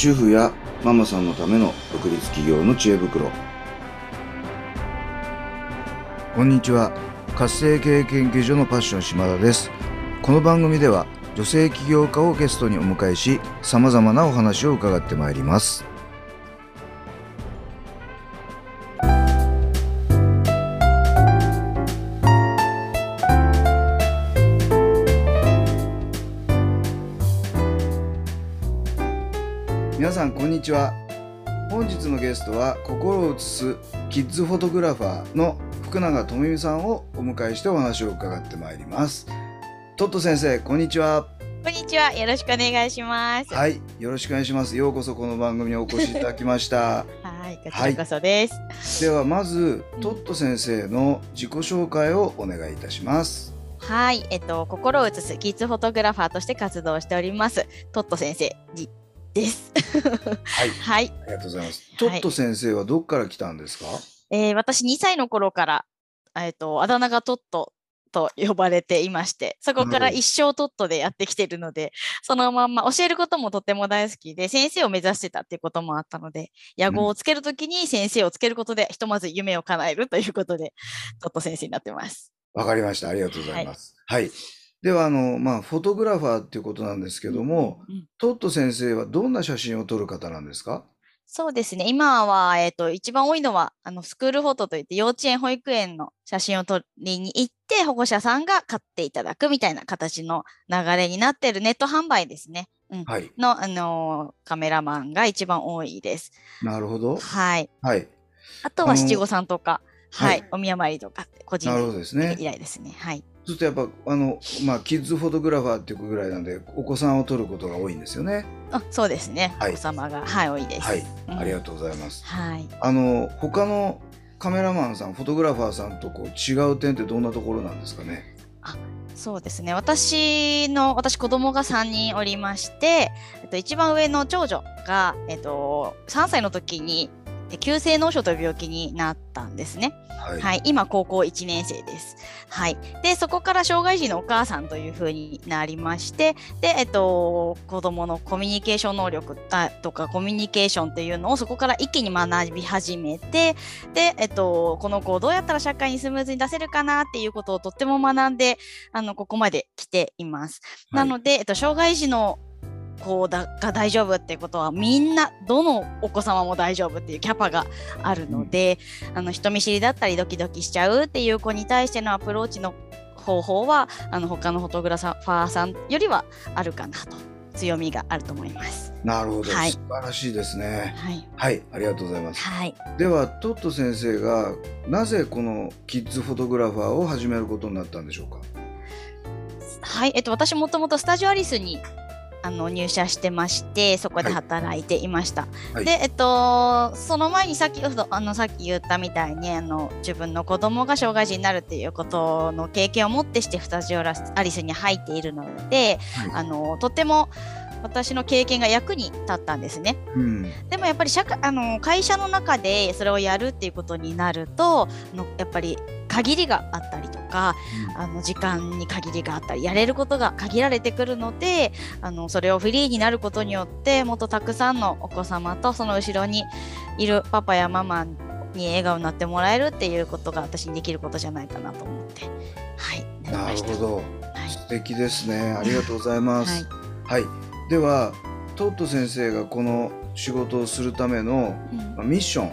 主婦やママさんのための独立企業の知恵袋。こんにちは。活性経営研究所のパッション島田です。この番組では女性起業家をゲストにお迎えし様々なお話を伺ってまいります。皆さんこんにちは本日のゲストは心を映すキッズフォトグラファーの福永智美さんをお迎えしてお話を伺ってまいりますトット先生こんにちはこんにちは。よろしくお願いします。ははいよろしくお願いしますようこそこの番組にお越しいただきました い、こちらこそです。ではまずトット先生の自己紹介をお願いいたしますはい、えっと、心を映すキッズフォトグラファーとして活動しております。トット先生にです。はい。はい、ありがとうございます、はい。トット先生はどっから来たんですか？えー私2歳の頃から、えっと、あだ名がトットと呼ばれていまして、そこから一生トットでやってきているので、そのまんま教えることもとても大好きで、先生を目指してたっていうこともあったので、野号をつけるときに先生をつけることで、ひとまず夢を叶えるということで、トット先生になってます。わかりました。ありがとうございます。はい、ではあのまあフォトグラファーっていうことなんですけども、うんトット先生はどんな写真を撮る方なんですか？そうですね。今は、えっ、と、一番多いのは、あの、スクールフォトといって、幼稚園、保育園の写真を撮りに行って、保護者さんが買っていただくみたいな形の流れになっているネット販売ですね。うん。はいの、あのーカメラマンが一番多いです。なるほどはい。はいあとは七五三とか、ははいい、お宮参りとか個人依頼ですね。はい。ずっとやっぱあのまあキッズフォトグラファーっていうぐらいなんでお子さんを撮ることが多いんですよねあ、そうですね。はいお子様が、はい、多いです。はいうんありがとうございます、はい。あの他のカメラマンさんフォトグラファーさんとこう違う点ってどんなところなんですかね？そうですね。私の、私子供が3人おりまして、えっと、一番上の長女が、えっと、3歳の時に、え急性脳症という病気になったんですね。はい、はい。今、高校1年生です。はい。で、そこから障害児のお母さんというふうになりまして、で、えっと、子供のコミュニケーション能力あとか、コミュニケーションっていうのをそこから一気に学び始めて、で、えっと、この子をどうやったら社会にスムーズに出せるかなっていうことをとっても学んで、あの、ここまで来ています。なので、えっと、障害児の子だが大丈夫っていうことはみんなどのお子様も大丈夫っていうキャパがあるので、あの人見知りだったりドキドキしちゃうっていう子に対してのアプローチの方法はあの他のフォトグラファーさんよりはあるかなと強みがあると思います。なるほど、はい素晴らしいです。ねはい、はい。ありがとうございます。はい、ではトット先生がなぜこのキッズフォトグラファーを始めることになったんでしょうか？はい、えっと私もともとスタジオアリスにあの入社してましてそこで働いていました。はい。でえっとその前に先ほどあのさっき言ったみたいにあの自分の子供が障害児になるっていうことの経験をもってしてスタジオアリスに入っているので、はい。あのとても私の経験が役に立ったんですね。うん。でもやっぱり社会あの会社の中でそれをやるっていうことになるとあのやっぱり限りがあったりとかあの時間に限りがあったりやれることが限られてくるのであのそれをフリーになることによってもっとたくさんのお子様とその後ろにいるパパやママに笑顔になってもらえるっていうことが私にできることじゃないかなと思って。はい。な。るほど。はい。素敵ですね。ありがとうございます。はい。はい、ではトット先生がこの仕事をするためのうん。まあミッション、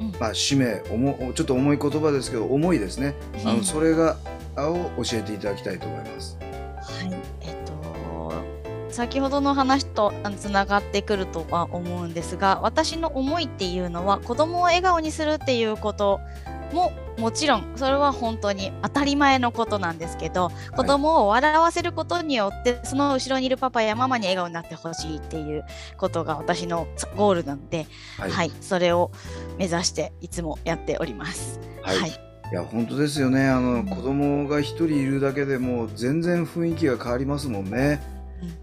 うん。まあ、使命おもちょっと重い言葉ですけど重いですねあうんのそれがを教えていただきたいと思います。はい、えっと先ほどの話とつながってくるとは思うんですが私の思いっていうのは子供を笑顔にするっていうことももちろんそれは本当に当たり前のことなんですけど、子供を笑わせることによってその後ろにいるパパやママに笑顔になってほしいっていうことが私のゴールなので、ははい。それを目指していつもやっております。はい。はい。いや本当ですよね。あのうん。子供が一人いるだけでもう全然雰囲気が変わりますもんね。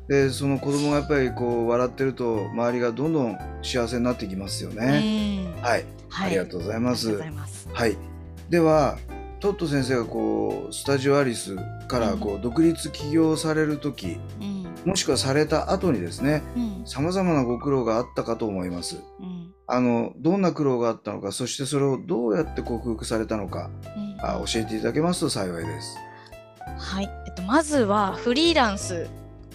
でその子供がやっぱりこう笑ってると周りがどんどん幸せになってきますよね。はいありがとうございます。はい。ではトット先生がこうスタジオアリスからこう独立起業される時うんもしくはされた後にですねうんさまざまなご苦労があったかと思います。うんあのどんな苦労があったのかそしてそれをどうやって克服されたのかうんあ教えていただけますと幸いです。はい、えっと、まずはフリーランス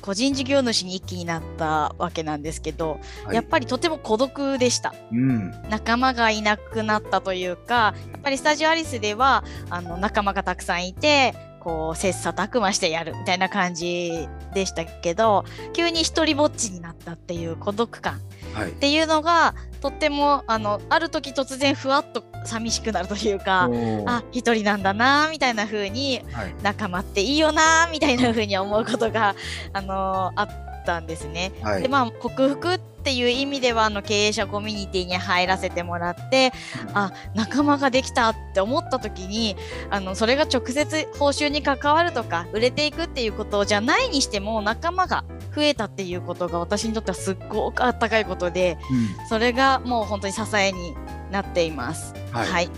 個人事業主に一気になったわけなんですけど、はい、やっぱりとても孤独でした。うん。仲間がいなくなったというかやっぱりスタジオアリスではあの仲間がたくさんいてこう切磋琢磨してやるみたいな感じでしたけど急に一人ぼっちになったっていう孤独感はい。っていうのがとってもあのある時突然ふわっと寂しくなるというかあ一人なんだなみたいな風にはい。仲間っていいよなみたいな風に思うことが、あのあったんですね。はい。でまあ克服っていう意味ではあの経営者コミュニティに入らせてもらってあ仲間ができたって思った時にあのそれが直接報酬に関わるとか売れていくっていうことじゃないにしても仲間が増えたっていうことが私にとってはすっごくあったかいことでうそれがもう本当に支えになっています。んはい、はい、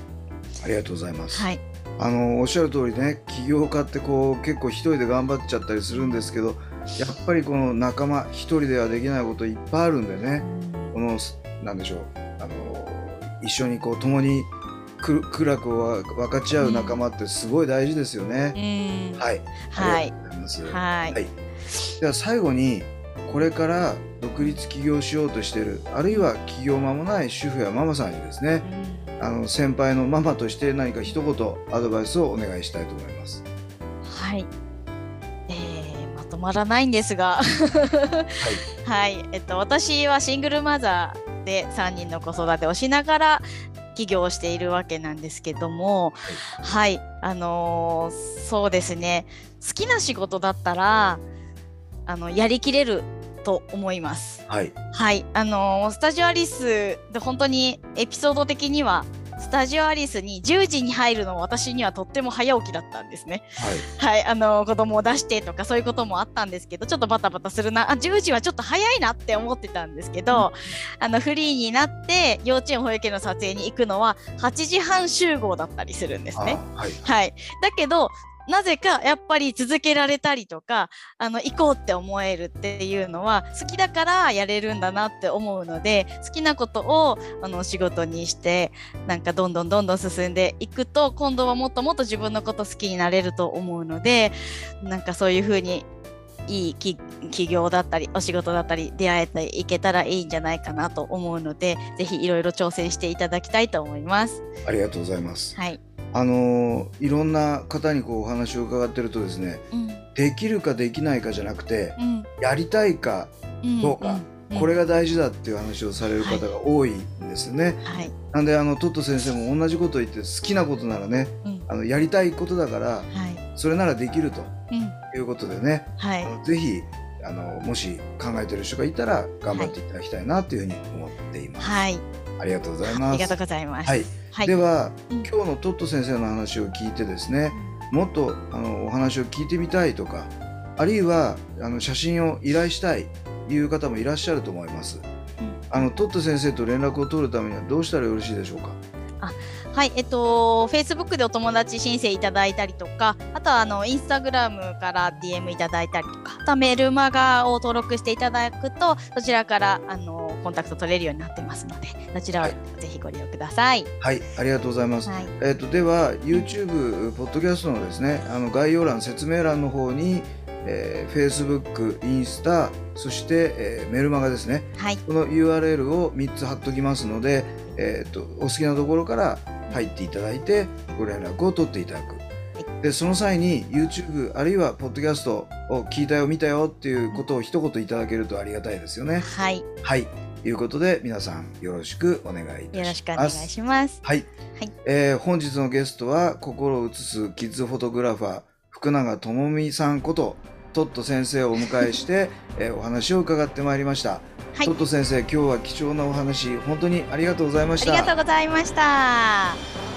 ありがとうございます。はいあのおっしゃる通りね起業家ってこう結構一人で頑張っちゃったりするんですけどやっぱりこの仲間一人ではできないこといっぱいあるんでねこのなんでしょうあの一緒にこう共にく苦楽を分かち合う仲間ってすごい大事ですよね。うんはい、はい。はいはいでは最後にこれから独立起業しようとしているあるいは起業間もない主婦やママさんにですねあの先輩のママとして何か一言アドバイスをお願いしたいと思います。はい。えー、まらないんですが、はい、えっと私はシングルマザーで3人の子育てをしながら起業しているわけなんですけども、はい、あのーそうですね。好きな仕事だったらあのやりきれると思います。はい、はい、あのースタジオアリスで本当にエピソード的にはスタジオアリスに10時に入るのは私にはとっても早起きだったんですね。はい、はい、あのー子供を出してとかそういうこともあったんですけどちょっとバタバタするな。あ10時はちょっと早いなって思ってたんですけど、あのフリーになって幼稚園保育園の撮影に行くのは8時半集合だったりするんですね。あはい、はい、だけどなぜかやっぱり続けられたりとかあの行こうって思えるっていうのは好きだからやれるんだなって思うので好きなことをあの仕事にしてなんかどんどんどんどん進んでいくと今度はもっともっと自分のこと好きになれると思うのでなんかそういうふうにいいき企業だったりお仕事だったり出会えていけたらいいんじゃないかなと思うのでぜひいろいろ挑戦していただきたいと思います。ありがとうございます。はい、あのーいろんな方にこうお話を伺ってるとですね、うん。できるかできないかじゃなくて、うん。やりたいかうん。どうかん。これが大事だっていう話をされる方が多いんですよね。はい、なんであのトット先生も同じこと言って好きなことならね、うん。あのやりたいことだからはい、それならできるとうん、いうことでね、はい。あ、のぜひあのもし考えてる人がいたら頑張っていただきたいなというふうに思っています。はい、ありがとうございます。ありがとうございます。はい、はい、では、うん。今日のトット先生の話を聞いてですね、もっとあのお話を聞いてみたいとかあるいはあの写真を依頼したいいう方もいらっしゃると思います。うん。あのトット先生と連絡を取るためにはどうしたらよろしいでしょうか？はい、えっと、Facebook でお友達申請いただいたりとか、あとはあのインスタグラムから DM いただいたりとか、あとはメールマガを登録していただくと、そちらからあのコンタクト取れるようになってますので、そちらをはいぜひご利用ください。はい、ありがとうございます。はい、えっ、とでは YouTube、ポッドキャストのですね、あの概要欄説明欄の方に、えー、Facebook、インスタ、そして、えーメルマガですね。はい、この URL を3つ貼っときますので、えー、とお好きなところから入っていただいてご連絡を取っていただく。でその際に YouTube あるいはポッドキャストを聞いたよ見たよっていうことを一言いただけるとありがたいですよね。はい、よはい。ということで皆さんよろしくお願いいたします。ろしくお願いします。はい、はいえー本日のゲストは心を映すキッズフォトグラファー福永智美さんことトット先生をお迎えして、えーお話を伺ってまいりました。はいトット先生今日は貴重なお話本当にありがとうございました。ありがとうございました。